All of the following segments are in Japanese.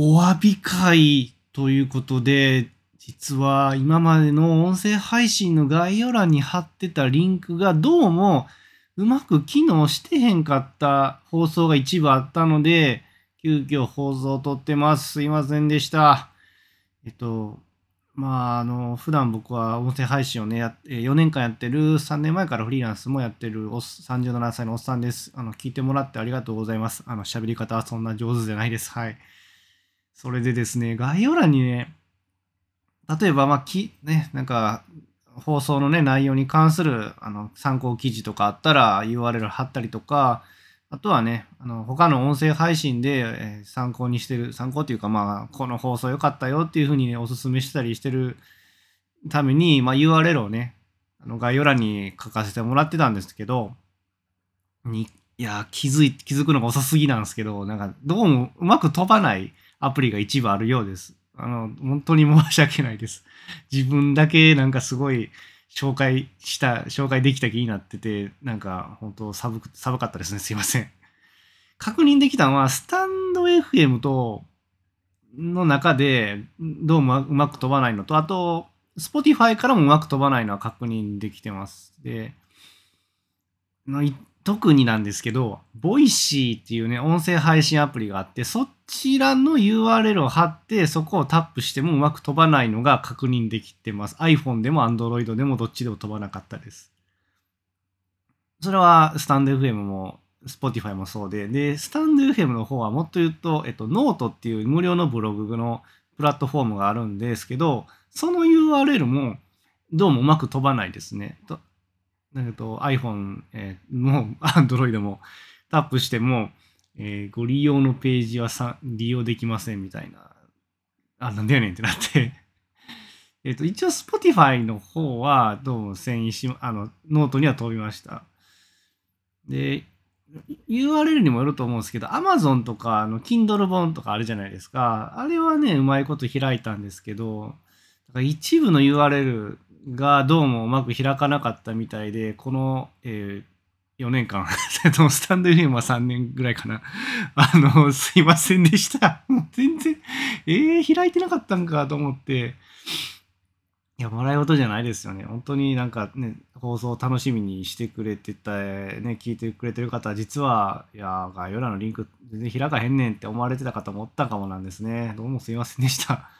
お詫び会ということで、実は今までの音声配信の概要欄に貼ってたリンクがどうもうまく機能してへんかった放送が一部あったので、急遽放送を撮ってます。すいませんでした。えっと、まあ、あの、普段僕は音声配信をね、や4年間やってる、3年前からフリーランスもやってるお37歳のおっさんです。あの、聞いてもらってありがとうございます。あの、喋り方はそんな上手じゃないです。はい。それでですね、概要欄にね、例えば、まあ、き、ね、なんか、放送のね、内容に関するあの参考記事とかあったら URL 貼ったりとか、あとはね、あの他の音声配信で、え参考にしてる、参考っていうか、まあ、この放送良かったよっていうふうにね、おすすめしたりしてるために、まあ、URL をね、あの概要欄に書かせてもらってたんですけど、にいや気づい、気づくのが遅すぎなんですけど、なんか、どうもうまく飛ばないアプリが一部あるようです。あの、本当に申し訳ないです。自分だけなんかすごい紹介した、紹介できた気になってて、なんか本当寒く、寒かったですね。すいません。確認できたのは、スタンド FM と、の中で、どうもうまく飛ばないのと、あと、Spotify からもうまく飛ばないのは確認できてます。で、特になんですけど、 Voicy っていうね、音声配信アプリがあって、そちらの URL を貼って、そこをタップしてもうまく飛ばないのが確認できてます。iPhone でも Android でもどっちでも飛ばなかったです。それは stand.fm も Spotify もそうで、で、スタンド FM の方はもっと言うと、えっと、ノートっていう無料のブログのプラットフォームがあるんですけど、その URL もどうもうまく飛ばないですね。だけど iPhone、えー、も Android もタップしても、えー、ご利用のページは利用できませんみたいな。あ、なんでやねんってなって えっと、一応 Spotify の方はどうも遷移し、あの、ノートには飛びました。で、URL にもよると思うんですけど、Amazon とか、あの、Kindle 本とかあるじゃないですか。あれはね、うまいこと開いたんですけど、だから一部の URL がどうもうまく開かなかったみたいで、この、えー、4年間、スタンド FM は3年ぐらいかな。あの、すいませんでした。もう全然、えー、開いてなかったんかと思って。いや、笑い事じゃないですよね。本当になんかね、放送を楽しみにしてくれてた、ね、聞いてくれてる方は、実は、いや、概要欄のリンク全然開かへんねんって思われてた方もおったかもなんですね。どうもすいませんでした。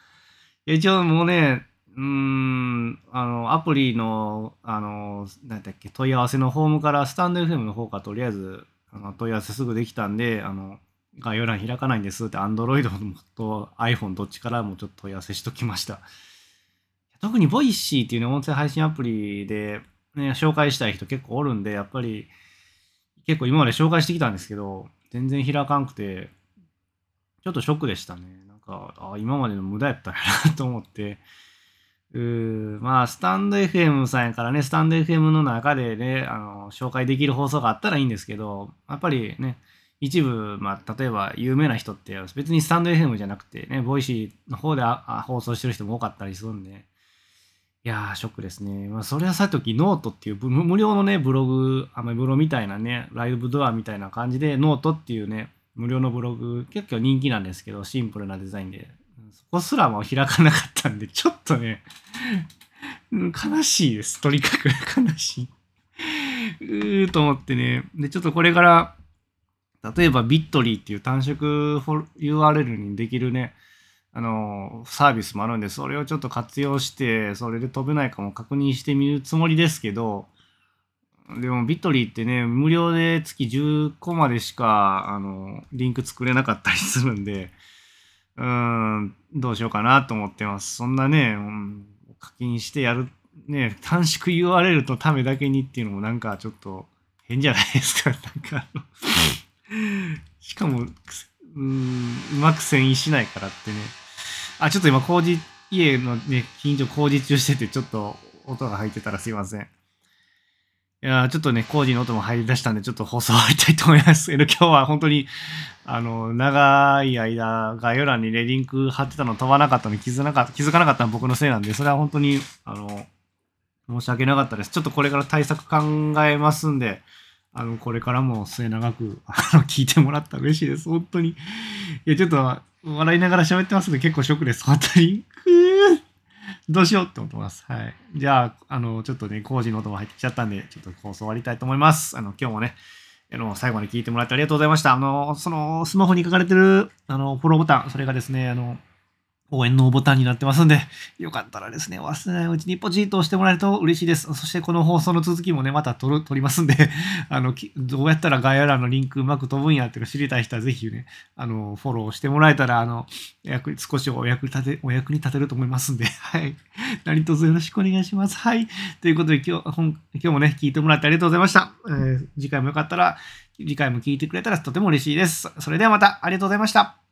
一応もうね、うーん、あの、アプリの、あの、なんだっけ、問い合わせのフォームからスタンド FM の方からとりあえず、あの問い合わせすぐできたんで、あの、概要欄開かないんですって、Android と iPhone どっちからもちょっと問い合わせしときました。特に Voicy っていうね、音声配信アプリで、ね、紹介したい人結構おるんで、やっぱり、結構今まで紹介してきたんですけど、全然開かんくて、ちょっとショックでしたね。なんか、あ今までの無駄やったんやなと思って、うーまあ、スタンド FM さんやからね、スタンド FM の中でね、あの、紹介できる放送があったらいいんですけど、やっぱりね、一部、まあ、例えば有名な人って別にスタンド FM じゃなくてね、ボイシーの方で放送してる人も多かったりするんで、いやー、ショックですね。まあ、それはさておき、ノートっていう無料のね、ブログ、アメブロみたいなね、ライブドアみたいな感じで、ノートっていうね、無料のブログ、結構人気なんですけど、シンプルなデザインで、そこすらも開かなかったんで、ちょっとね、悲しいです。とにかく 悲しい。うーと思ってね。で、ちょっとこれから、例えばビットリーっていう短縮 URL にできるね、あの、サービスもあるんで、それをちょっと活用して、それで飛べないかも確認してみるつもりですけど、でもビットリーってね、無料で月10個までしか、あの、リンク作れなかったりするんで、うん、どうしようかなと思ってます。そんなね、うん、課金してやる、ね、短縮 URL のためだけにっていうのもなんかちょっと変じゃないですか。なんかしかも、うん、うまく遷移しないからってね。あ、ちょっと今工事、家のね、近所工事中しててちょっと音が入ってたらすいません。いやちょっとね、工事の音も入り出したんで、ちょっと放送終わりたいと思いますけど、今日は本当に、あの、長い間、概要欄にね、リンク貼ってたの飛ばなかったのに気づかなかった、気づかなかったの僕のせいなんで、それは本当に、あの、申し訳なかったです。ちょっとこれから対策考えますんで、あの、これからも末永く、あの、聞いてもらったら嬉しいです。本当に。いや、ちょっと、笑いながら喋ってますので結構ショックです。本当に。くどうしようって思ってます。はい。じゃあ、あの、ちょっとね、工事の音も入ってきちゃったんで、ちょっと放送終わりたいと思います。あの、今日もね、あの、最後まで聞いてもらってありがとうございました。あの、その、スマホに書かれてる、あの、フォローボタン、それがですね、あの、応援のボタンになってますんで、よかったらですね、忘れないうちにポチッと押してもらえると嬉しいです。そしてこの放送の続きもね、また撮る撮りますんで、あの、どうやったら概要欄のリンクうまく飛ぶんやっていうの知りたい人はぜひね、あの、フォローしてもらえたら、あの、役少しお役立て、お役に立てると思いますんで、はい。何卒よろしくお願いします。はい。ということで今日、本今日もね、聞いてもらってありがとうございました。えー次回もよかったら、次回も聞いてくれたらとても嬉しいです。それではまた、ありがとうございました。